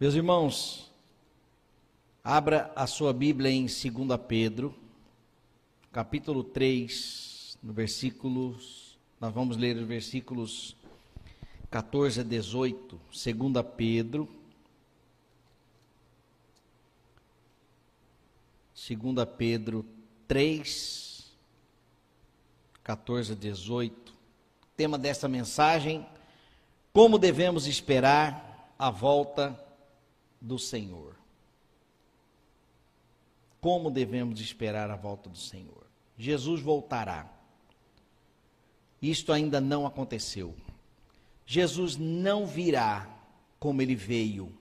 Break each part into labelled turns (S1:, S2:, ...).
S1: Meus irmãos, abra a sua Bíblia em 2 Pedro, capítulo 3, no versículos, nós vamos ler os versículos 14 a 18, 2 Pedro, 2 Pedro 3, 14 a 18. O tema desta mensagem: Como devemos esperar a volta do Senhor. Como devemos esperar a volta do Senhor? Jesus voltará. Isto ainda não aconteceu. Jesus não virá como ele veio,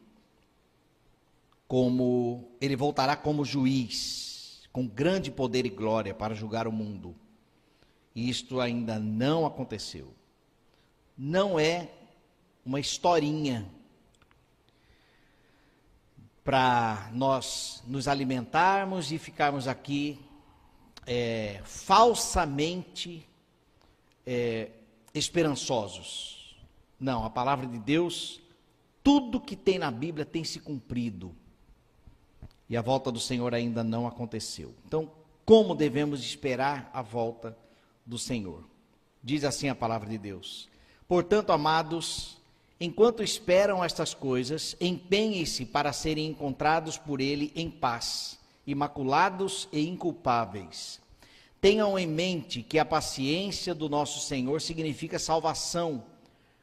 S1: como ele voltará como juiz, com grande poder e glória para julgar o mundo. Isto ainda não aconteceu. Não é uma historinha para nós nos alimentarmos e ficarmos aqui é, falsamente é, esperançosos. Não, a palavra de Deus, tudo que tem na Bíblia tem se cumprido. E a volta do Senhor ainda não aconteceu. Então, como devemos esperar a volta do Senhor? Diz assim a palavra de Deus. Portanto, amados, Enquanto esperam estas coisas, empenhem-se para serem encontrados por Ele em paz, imaculados e inculpáveis. Tenham em mente que a paciência do nosso Senhor significa salvação,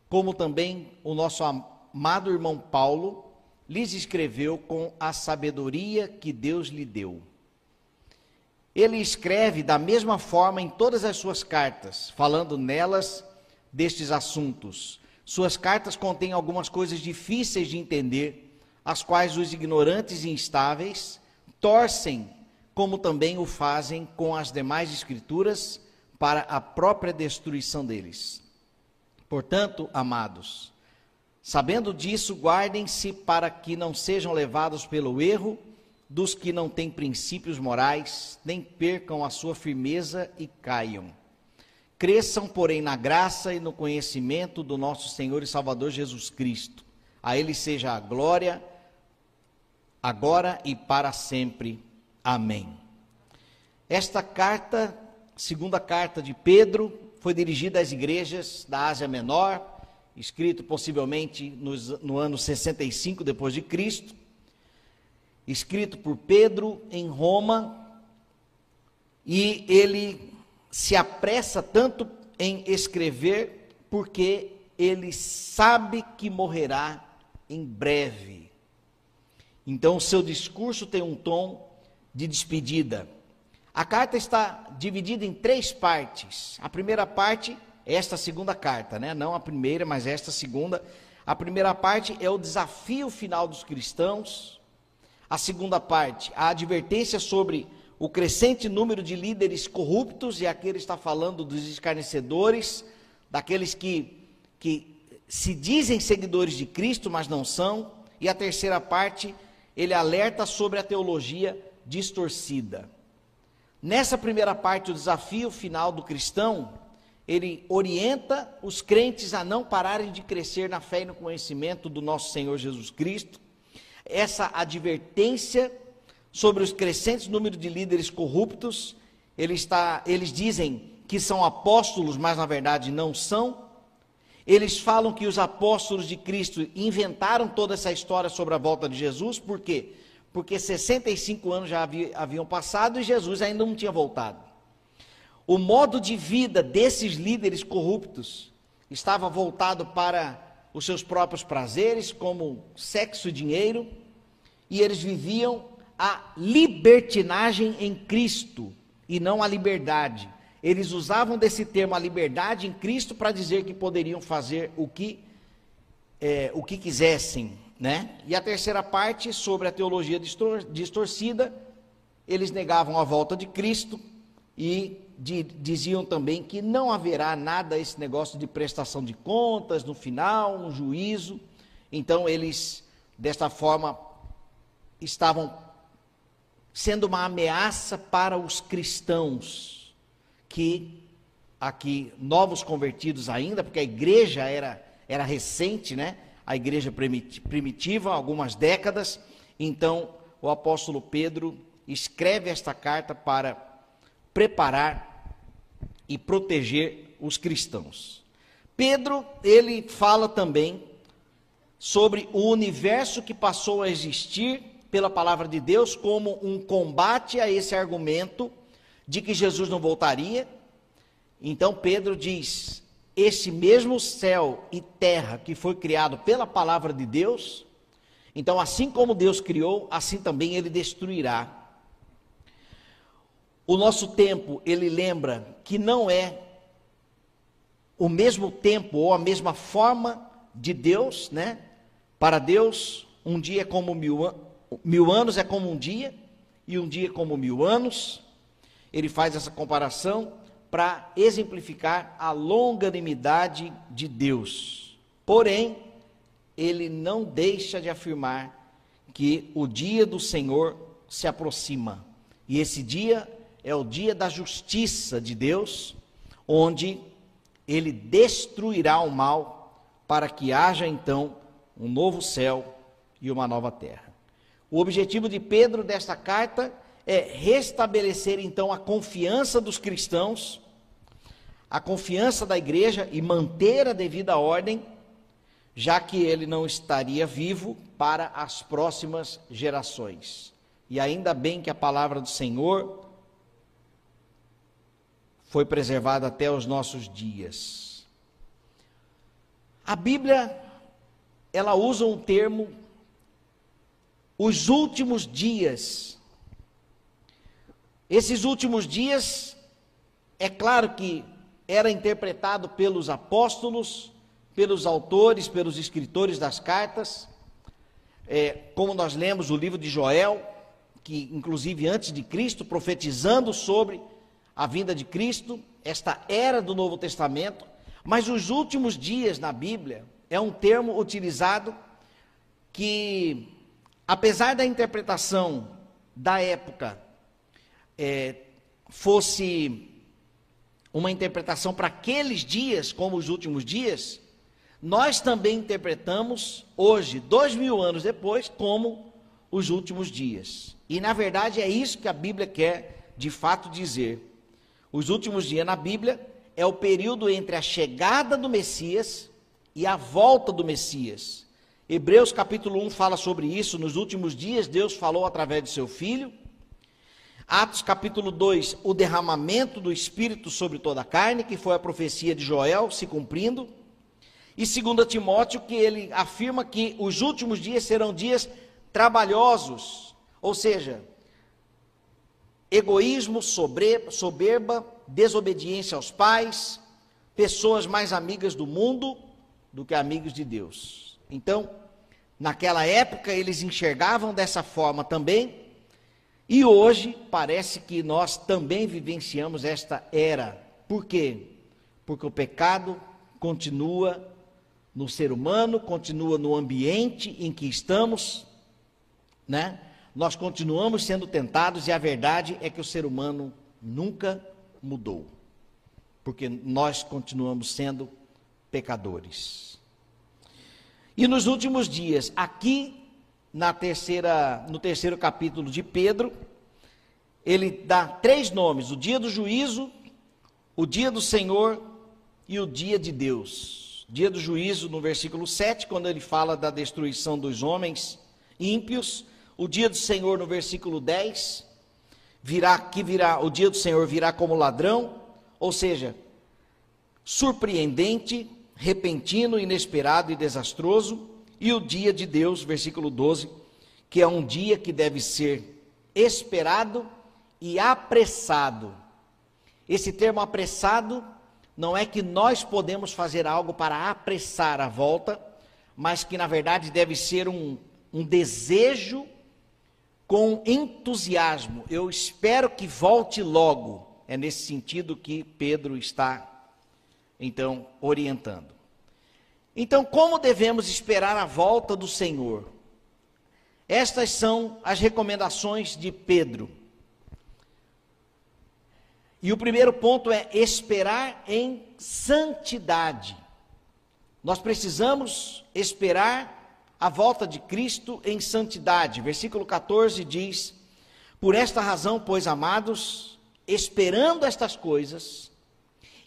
S1: como também o nosso amado irmão Paulo lhes escreveu com a sabedoria que Deus lhe deu. Ele escreve da mesma forma em todas as suas cartas, falando nelas destes assuntos suas cartas contêm algumas coisas difíceis de entender, as quais os ignorantes e instáveis torcem, como também o fazem com as demais escrituras, para a própria destruição deles. Portanto, amados, sabendo disso, guardem-se para que não sejam levados pelo erro dos que não têm princípios morais, nem percam a sua firmeza e caiam. Cresçam, porém, na graça e no conhecimento do nosso Senhor e Salvador Jesus Cristo. A Ele seja a glória, agora e para sempre. Amém. Esta carta, segunda carta de Pedro, foi dirigida às igrejas da Ásia Menor, escrito possivelmente no ano 65 depois de Cristo, escrito por Pedro em Roma, e ele se apressa tanto em escrever porque ele sabe que morrerá em breve. Então, o seu discurso tem um tom de despedida. A carta está dividida em três partes. A primeira parte é esta segunda carta, né? Não a primeira, mas esta segunda. A primeira parte é o desafio final dos cristãos. A segunda parte, a advertência sobre o crescente número de líderes corruptos, e aqui ele está falando dos escarnecedores, daqueles que, que se dizem seguidores de Cristo, mas não são. E a terceira parte, ele alerta sobre a teologia distorcida. Nessa primeira parte, o desafio final do cristão, ele orienta os crentes a não pararem de crescer na fé e no conhecimento do nosso Senhor Jesus Cristo. Essa advertência sobre os crescentes número de líderes corruptos. Ele está, eles dizem que são apóstolos, mas na verdade não são. Eles falam que os apóstolos de Cristo inventaram toda essa história sobre a volta de Jesus, por quê? Porque 65 anos já haviam passado e Jesus ainda não tinha voltado. O modo de vida desses líderes corruptos estava voltado para os seus próprios prazeres, como sexo e dinheiro, e eles viviam a libertinagem em Cristo e não a liberdade. Eles usavam desse termo a liberdade em Cristo para dizer que poderiam fazer o que é, o que quisessem, né? E a terceira parte sobre a teologia distor distorcida, eles negavam a volta de Cristo e de, diziam também que não haverá nada esse negócio de prestação de contas no final, um juízo. Então eles desta forma estavam sendo uma ameaça para os cristãos que aqui novos convertidos ainda, porque a igreja era era recente, né? a igreja primitiva, algumas décadas. Então, o apóstolo Pedro escreve esta carta para preparar e proteger os cristãos. Pedro, ele fala também sobre o universo que passou a existir pela palavra de Deus como um combate a esse argumento de que Jesus não voltaria. Então Pedro diz: esse mesmo céu e terra que foi criado pela palavra de Deus, então assim como Deus criou, assim também ele destruirá. O nosso tempo, ele lembra que não é o mesmo tempo ou a mesma forma de Deus, né? Para Deus, um dia é como mil, mil anos é como um dia, e um dia é como mil anos. Ele faz essa comparação para exemplificar a longanimidade de Deus. Porém, ele não deixa de afirmar que o dia do Senhor se aproxima. E esse dia é o dia da justiça de Deus, onde ele destruirá o mal para que haja então um novo céu e uma nova terra. O objetivo de Pedro desta carta é restabelecer então a confiança dos cristãos a confiança da igreja e manter a devida ordem, já que ele não estaria vivo para as próximas gerações. E ainda bem que a palavra do Senhor foi preservada até os nossos dias. A Bíblia, ela usa um termo, os últimos dias. Esses últimos dias, é claro que era interpretado pelos apóstolos, pelos autores, pelos escritores das cartas, é, como nós lemos o livro de Joel, que inclusive antes de Cristo, profetizando sobre a vinda de Cristo, esta era do Novo Testamento, mas os últimos dias na Bíblia é um termo utilizado que, apesar da interpretação da época é, fosse uma interpretação para aqueles dias, como os últimos dias, nós também interpretamos hoje, dois mil anos depois, como os últimos dias. E na verdade é isso que a Bíblia quer de fato dizer. Os últimos dias na Bíblia é o período entre a chegada do Messias e a volta do Messias. Hebreus capítulo 1 fala sobre isso. Nos últimos dias, Deus falou através de seu filho. Atos capítulo 2, o derramamento do Espírito sobre toda a carne, que foi a profecia de Joel se cumprindo. E 2 Timóteo, que ele afirma que os últimos dias serão dias trabalhosos, ou seja, egoísmo, soberba, desobediência aos pais, pessoas mais amigas do mundo do que amigos de Deus. Então, naquela época, eles enxergavam dessa forma também e hoje parece que nós também vivenciamos esta era. Por quê? Porque o pecado continua no ser humano, continua no ambiente em que estamos, né? Nós continuamos sendo tentados e a verdade é que o ser humano nunca mudou. Porque nós continuamos sendo pecadores. E nos últimos dias, aqui na terceira, no terceiro capítulo de Pedro, ele dá três nomes: o dia do juízo, o dia do Senhor e o dia de Deus. Dia do juízo, no versículo 7, quando ele fala da destruição dos homens ímpios. O dia do Senhor, no versículo 10, virá, que virá, o dia do Senhor virá como ladrão, ou seja, surpreendente, repentino, inesperado e desastroso e o dia de Deus, versículo 12, que é um dia que deve ser esperado e apressado. Esse termo apressado não é que nós podemos fazer algo para apressar a volta, mas que na verdade deve ser um, um desejo com entusiasmo. Eu espero que volte logo. É nesse sentido que Pedro está, então, orientando. Então, como devemos esperar a volta do Senhor? Estas são as recomendações de Pedro. E o primeiro ponto é esperar em santidade. nós precisamos esperar a volta de Cristo em santidade. Versículo 14 diz: Por esta razão, pois, amados, esperando estas coisas,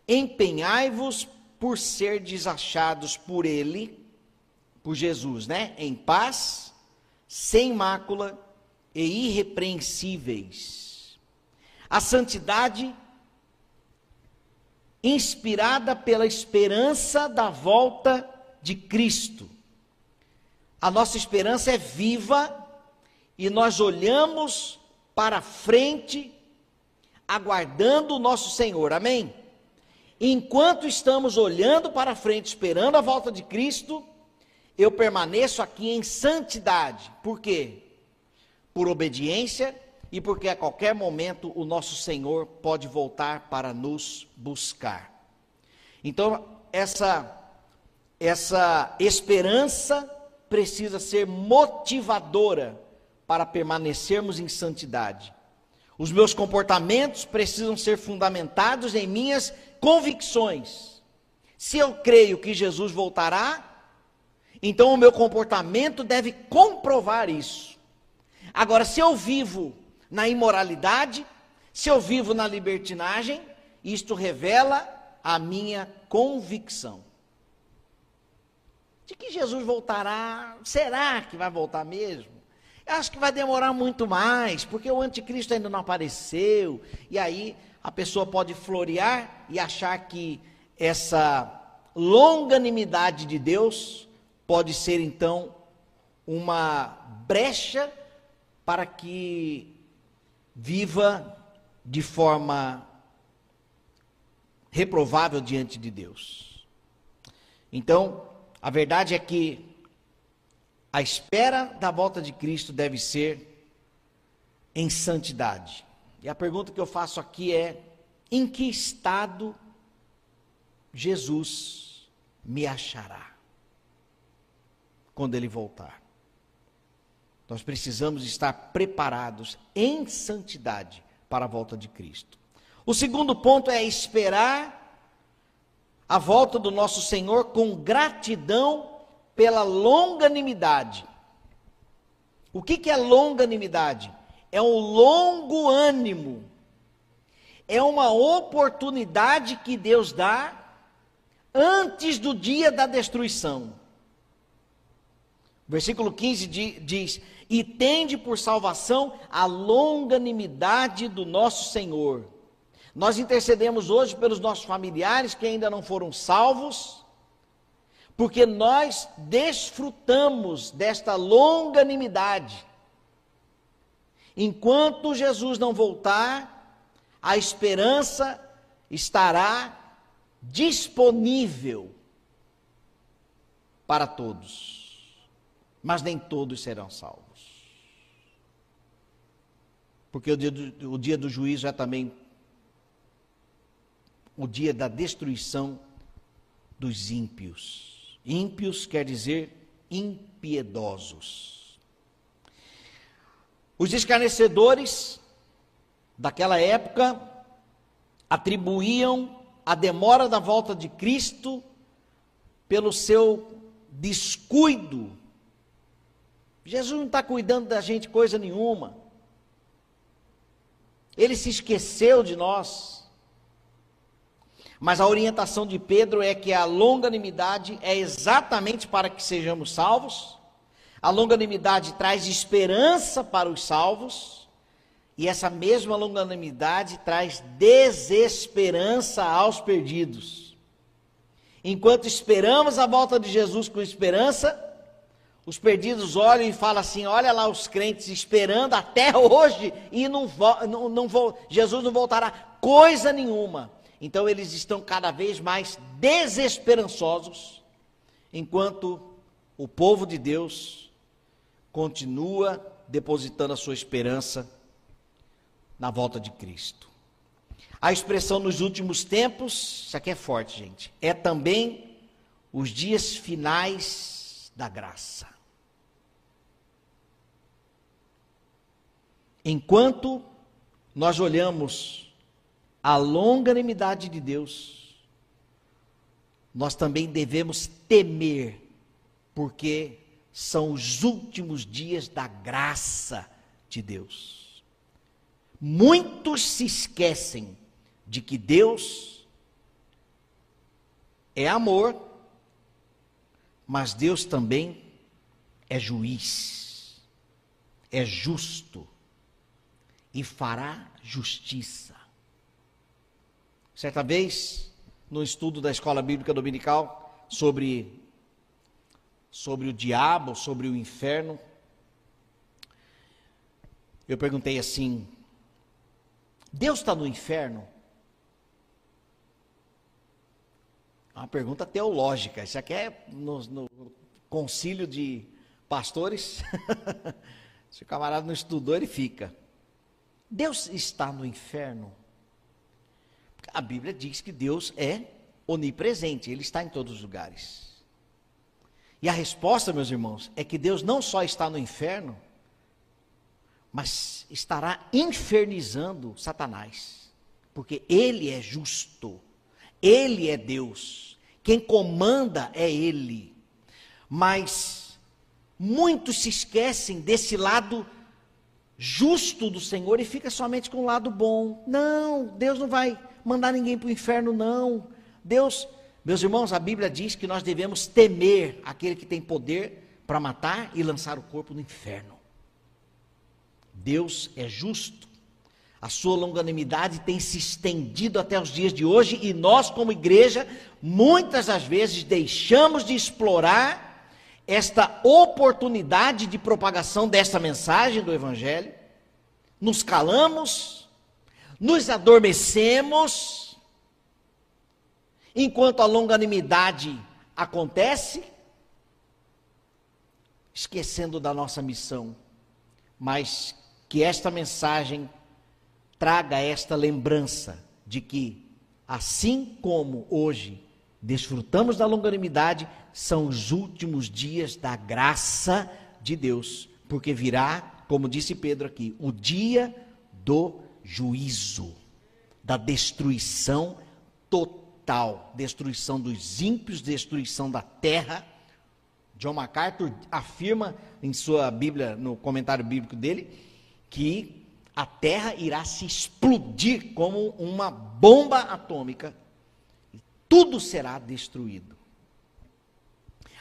S1: empenhai-vos por ser desachados por Ele, por Jesus, né? Em paz, sem mácula e irrepreensíveis. A santidade inspirada pela esperança da volta de Cristo. A nossa esperança é viva e nós olhamos para frente, aguardando o nosso Senhor. Amém? Enquanto estamos olhando para frente, esperando a volta de Cristo, eu permaneço aqui em santidade. Por quê? Por obediência e porque a qualquer momento o nosso Senhor pode voltar para nos buscar. Então, essa essa esperança precisa ser motivadora para permanecermos em santidade. Os meus comportamentos precisam ser fundamentados em minhas convicções. Se eu creio que Jesus voltará, então o meu comportamento deve comprovar isso. Agora, se eu vivo na imoralidade, se eu vivo na libertinagem, isto revela a minha convicção. De que Jesus voltará? Será que vai voltar mesmo? Acho que vai demorar muito mais, porque o anticristo ainda não apareceu. E aí a pessoa pode florear e achar que essa longanimidade de Deus pode ser então uma brecha para que viva de forma reprovável diante de Deus. Então, a verdade é que a espera da volta de Cristo deve ser em santidade. E a pergunta que eu faço aqui é: em que estado Jesus me achará quando ele voltar? Nós precisamos estar preparados em santidade para a volta de Cristo. O segundo ponto é esperar a volta do nosso Senhor com gratidão pela longanimidade. O que, que é longanimidade? É um longo ânimo, é uma oportunidade que Deus dá antes do dia da destruição. Versículo 15 diz: E tende por salvação a longanimidade do nosso Senhor. Nós intercedemos hoje pelos nossos familiares que ainda não foram salvos, porque nós desfrutamos desta longanimidade. Enquanto Jesus não voltar, a esperança estará disponível para todos mas nem todos serão salvos. Porque o dia do, o dia do juízo é também o dia da destruição dos ímpios. Ímpios quer dizer impiedosos. Os escarnecedores daquela época atribuíam a demora da volta de Cristo pelo seu descuido Jesus não está cuidando da gente coisa nenhuma. Ele se esqueceu de nós. Mas a orientação de Pedro é que a longanimidade é exatamente para que sejamos salvos. A longanimidade traz esperança para os salvos. E essa mesma longanimidade traz desesperança aos perdidos. Enquanto esperamos a volta de Jesus com esperança, os perdidos olham e falam assim: olha lá os crentes esperando até hoje e não, não, não Jesus não voltará coisa nenhuma. Então eles estão cada vez mais desesperançosos, enquanto o povo de Deus continua depositando a sua esperança na volta de Cristo. A expressão nos últimos tempos, isso aqui é forte, gente, é também os dias finais da graça. Enquanto nós olhamos a longanimidade de Deus, nós também devemos temer, porque são os últimos dias da graça de Deus. Muitos se esquecem de que Deus é amor, mas Deus também é juiz, é justo e fará justiça. Certa vez, no estudo da escola bíblica dominical sobre sobre o diabo, sobre o inferno, eu perguntei assim: Deus está no inferno? É uma pergunta teológica. Isso aqui é no, no concílio de pastores. Se o camarada não estudou, ele fica. Deus está no inferno? A Bíblia diz que Deus é onipresente, Ele está em todos os lugares. E a resposta, meus irmãos, é que Deus não só está no inferno, mas estará infernizando Satanás, porque Ele é justo, Ele é Deus, quem comanda é Ele. Mas muitos se esquecem desse lado justo do Senhor e fica somente com o lado bom. Não, Deus não vai mandar ninguém para o inferno, não. Deus, meus irmãos, a Bíblia diz que nós devemos temer aquele que tem poder para matar e lançar o corpo no inferno. Deus é justo. A sua longanimidade tem se estendido até os dias de hoje e nós, como igreja, muitas das vezes deixamos de explorar esta oportunidade de propagação desta mensagem do Evangelho, nos calamos, nos adormecemos, enquanto a longanimidade acontece, esquecendo da nossa missão, mas que esta mensagem traga esta lembrança de que, assim como hoje desfrutamos da longanimidade, são os últimos dias da graça de Deus, porque virá, como disse Pedro aqui, o dia do juízo, da destruição total, destruição dos ímpios, destruição da terra. John MacArthur afirma em sua Bíblia, no comentário bíblico dele, que a terra irá se explodir como uma bomba atômica tudo será destruído.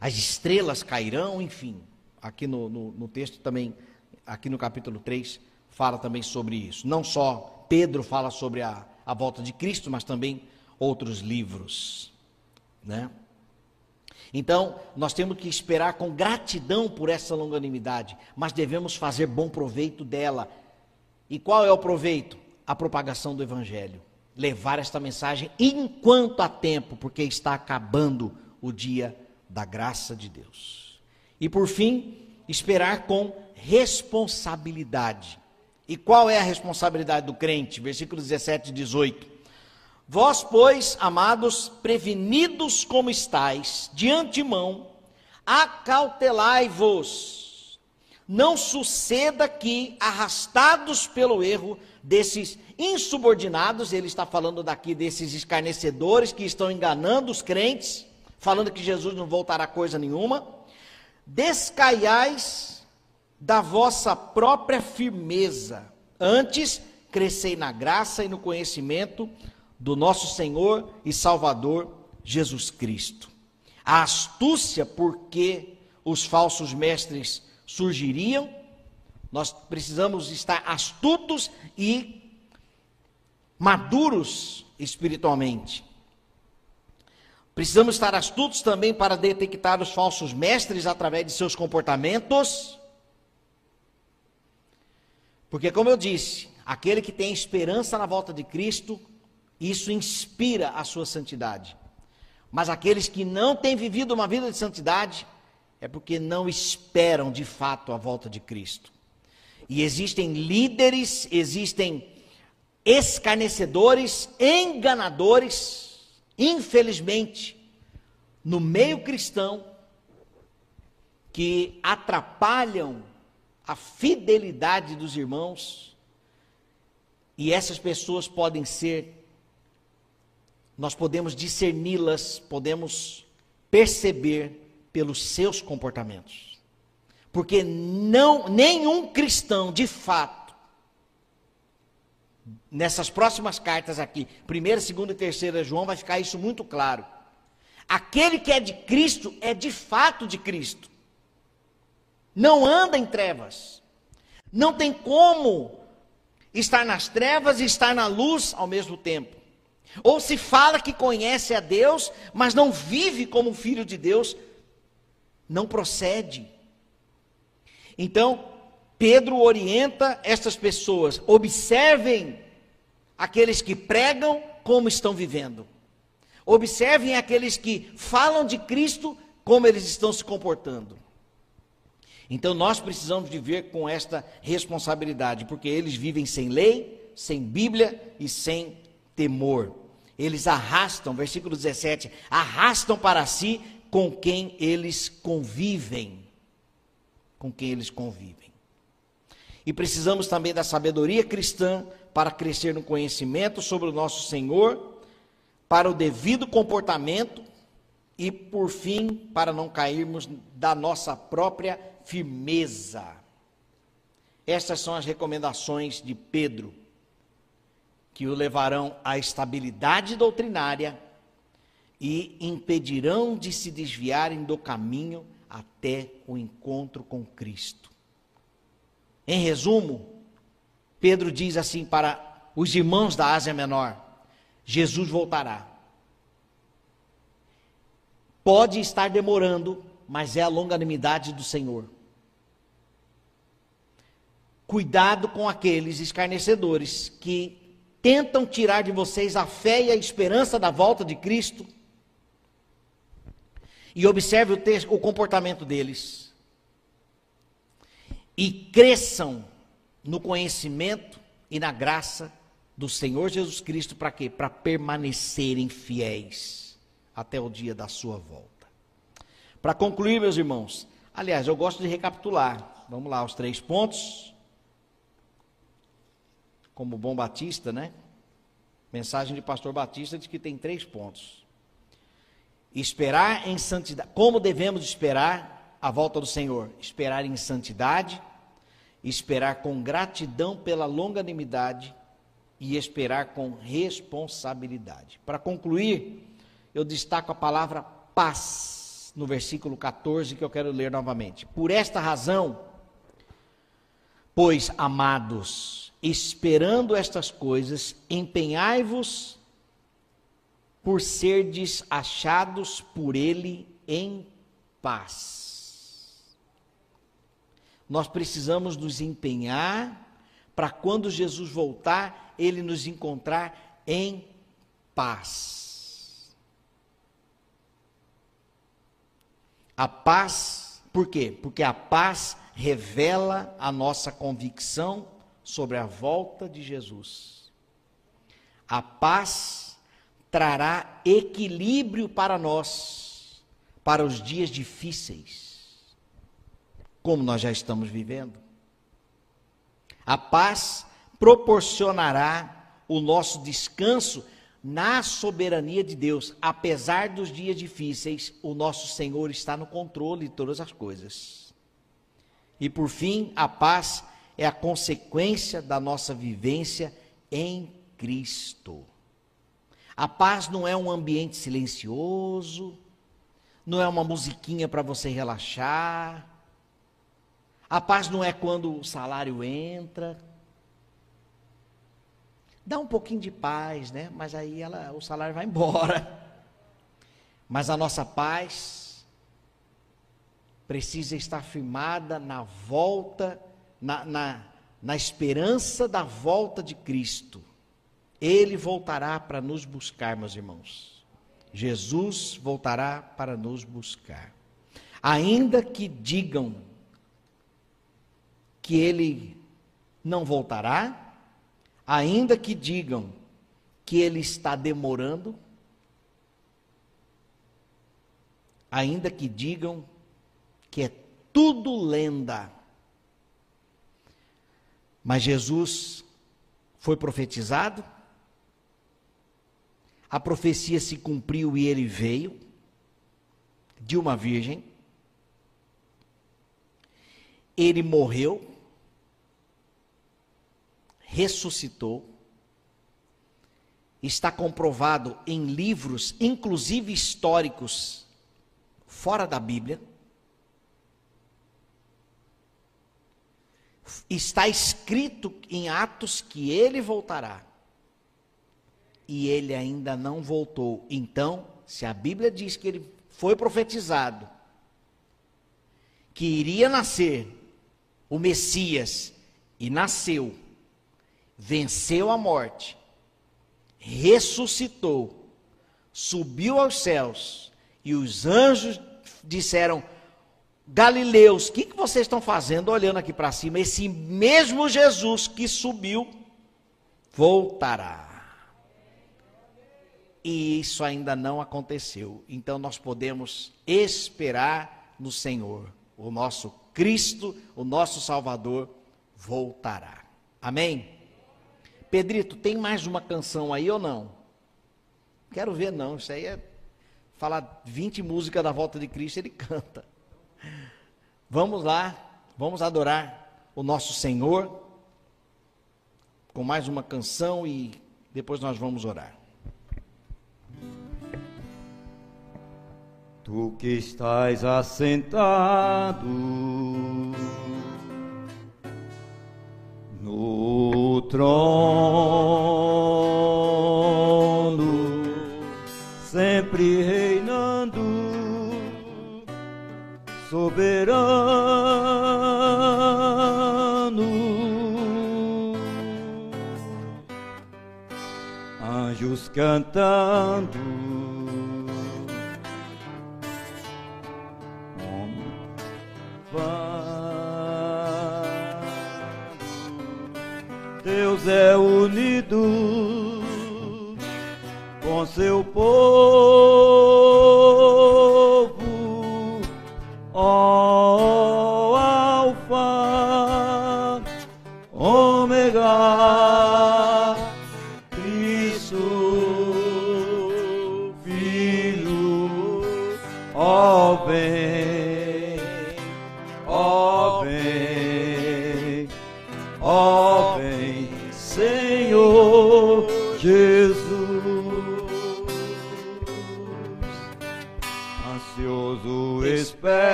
S1: As estrelas cairão, enfim. Aqui no, no, no, texto também, aqui no capítulo 3, fala também sobre isso. Não só Pedro fala sobre a, a volta de Cristo, mas também outros livros. Né? Então, nós temos que esperar com gratidão por essa longanimidade, mas devemos fazer bom proveito dela. E qual é o proveito? A propagação do Evangelho levar esta mensagem enquanto há tempo, porque está acabando o dia da graça de Deus. E por fim, esperar com responsabilidade. E qual é a responsabilidade do crente? Versículos 17 e 18. Vós, pois, amados, prevenidos como estáis, de antemão, acautelai-vos. Não suceda que, arrastados pelo erro desses insubordinados, ele está falando daqui desses escarnecedores que estão enganando os crentes, falando que Jesus não voltará coisa nenhuma. Descaiais da vossa própria firmeza, antes crescei na graça e no conhecimento do nosso Senhor e Salvador Jesus Cristo. A astúcia, porque os falsos mestres surgiriam, nós precisamos estar astutos e maduros espiritualmente. Precisamos estar astutos também para detectar os falsos mestres através de seus comportamentos. Porque, como eu disse, aquele que tem esperança na volta de Cristo, isso inspira a sua santidade. Mas aqueles que não têm vivido uma vida de santidade, é porque não esperam de fato a volta de Cristo. E existem líderes, existem escarnecedores, enganadores, infelizmente, no meio cristão, que atrapalham a fidelidade dos irmãos, e essas pessoas podem ser nós podemos discerni-las, podemos perceber pelos seus comportamentos. Porque não nenhum cristão, de fato, nessas próximas cartas aqui, primeira, segunda e terceira João, vai ficar isso muito claro. Aquele que é de Cristo é de fato de Cristo. Não anda em trevas. Não tem como estar nas trevas e estar na luz ao mesmo tempo. Ou se fala que conhece a Deus, mas não vive como um filho de Deus, não procede. Então, Pedro orienta estas pessoas: observem aqueles que pregam como estão vivendo. Observem aqueles que falam de Cristo como eles estão se comportando. Então nós precisamos viver com esta responsabilidade, porque eles vivem sem lei, sem Bíblia e sem temor. Eles arrastam, versículo 17, arrastam para si com quem eles convivem. Com quem eles convivem. E precisamos também da sabedoria cristã para crescer no conhecimento sobre o nosso Senhor, para o devido comportamento e, por fim, para não cairmos da nossa própria firmeza. Estas são as recomendações de Pedro, que o levarão à estabilidade doutrinária e impedirão de se desviarem do caminho até o encontro com Cristo. Em resumo, Pedro diz assim para os irmãos da Ásia Menor: Jesus voltará. Pode estar demorando, mas é a longanimidade do Senhor. Cuidado com aqueles escarnecedores que tentam tirar de vocês a fé e a esperança da volta de Cristo. E observe o, texto, o comportamento deles. E cresçam no conhecimento e na graça do Senhor Jesus Cristo para quê? Para permanecerem fiéis até o dia da sua volta. Para concluir, meus irmãos, aliás, eu gosto de recapitular. Vamos lá, os três pontos como bom batista, né? Mensagem de pastor Batista diz que tem três pontos. Esperar em santidade. Como devemos esperar a volta do Senhor? Esperar em santidade, esperar com gratidão pela longanimidade e esperar com responsabilidade. Para concluir, eu destaco a palavra paz no versículo 14 que eu quero ler novamente. Por esta razão, pois amados, esperando estas coisas, empenhai-vos por serdes achados por ele em paz. Nós precisamos nos empenhar para quando Jesus voltar, ele nos encontrar em paz. A paz, por quê? Porque a paz revela a nossa convicção sobre a volta de Jesus. A paz trará equilíbrio para nós, para os dias difíceis, como nós já estamos vivendo. A paz proporcionará o nosso descanso na soberania de Deus. Apesar dos dias difíceis, o nosso Senhor está no controle de todas as coisas. E por fim, a paz é a consequência da nossa vivência em Cristo. A paz não é um ambiente silencioso, não é uma musiquinha para você relaxar. A paz não é quando o salário entra. Dá um pouquinho de paz, né? Mas aí ela, o salário vai embora. Mas a nossa paz precisa estar firmada na volta na, na, na esperança da volta de Cristo. Ele voltará para nos buscar, meus irmãos. Jesus voltará para nos buscar. Ainda que digam que ele não voltará, ainda que digam que ele está demorando, ainda que digam que é tudo lenda, mas Jesus foi profetizado. a profecia se cumpriu e ele veio de uma virgem. Ele morreu, ressuscitou, está comprovado em livros, inclusive históricos, fora da Bíblia. Está escrito em Atos que ele voltará. E ele ainda não voltou. Então, se a Bíblia diz que ele foi profetizado, que iria nascer o Messias, e nasceu, venceu a morte, ressuscitou, subiu aos céus, e os anjos disseram: Galileus, o que, que vocês estão fazendo olhando aqui para cima? Esse mesmo Jesus que subiu voltará. E isso ainda não aconteceu. Então nós podemos esperar no Senhor. O nosso Cristo, o nosso Salvador, voltará. Amém? Pedrito, tem mais uma canção aí ou não? Quero ver, não. Isso aí é falar 20 músicas da volta de Cristo, ele canta. Vamos lá, vamos adorar o nosso Senhor com mais uma canção e depois nós vamos orar.
S2: Tu que estás assentado no trono, cantando. Deus é unido com seu povo, ó Alfa, Ômega,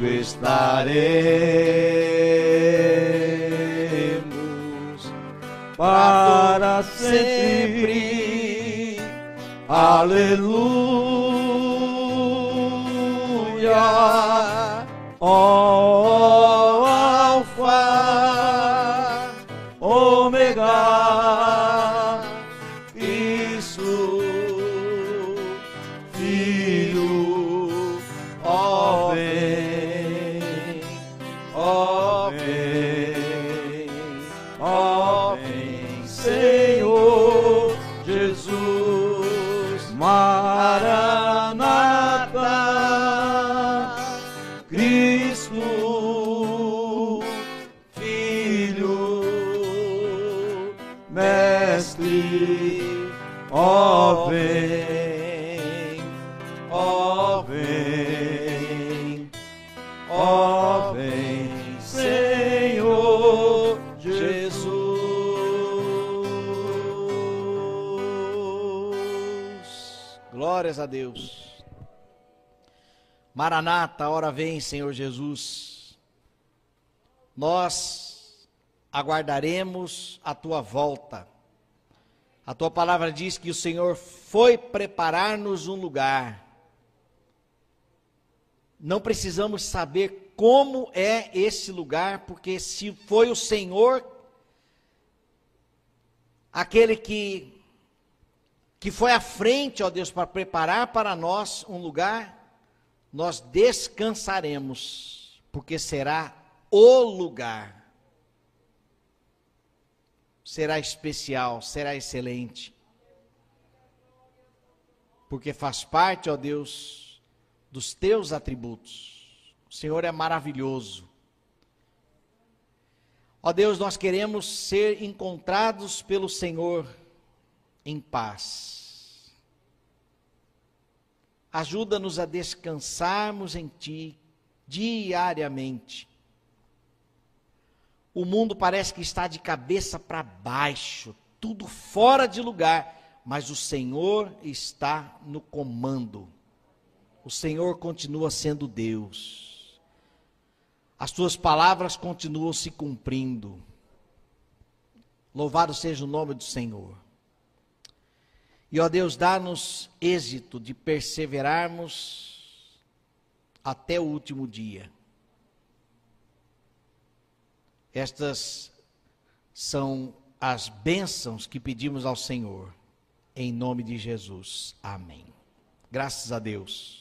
S2: contigo estaremos para sempre. Aleluia. Ó Alfa, ó vem, Senhor Jesus.
S1: Glórias a Deus. Maranata, hora vem, Senhor Jesus. Nós aguardaremos a tua volta. A tua palavra diz que o Senhor foi preparar-nos um lugar. Não precisamos saber como é esse lugar, porque se foi o Senhor aquele que que foi à frente, ó Deus, para preparar para nós um lugar, nós descansaremos, porque será o lugar. Será especial, será excelente. Porque faz parte, ó Deus, dos teus atributos. O Senhor é maravilhoso. Ó Deus, nós queremos ser encontrados pelo Senhor em paz. Ajuda-nos a descansarmos em Ti diariamente. O mundo parece que está de cabeça para baixo, tudo fora de lugar, mas o Senhor está no comando. O Senhor continua sendo Deus. As tuas palavras continuam se cumprindo. Louvado seja o nome do Senhor. E ó Deus, dá-nos êxito de perseverarmos até o último dia. Estas são as bênçãos que pedimos ao Senhor, em nome de Jesus. Amém. Graças a Deus.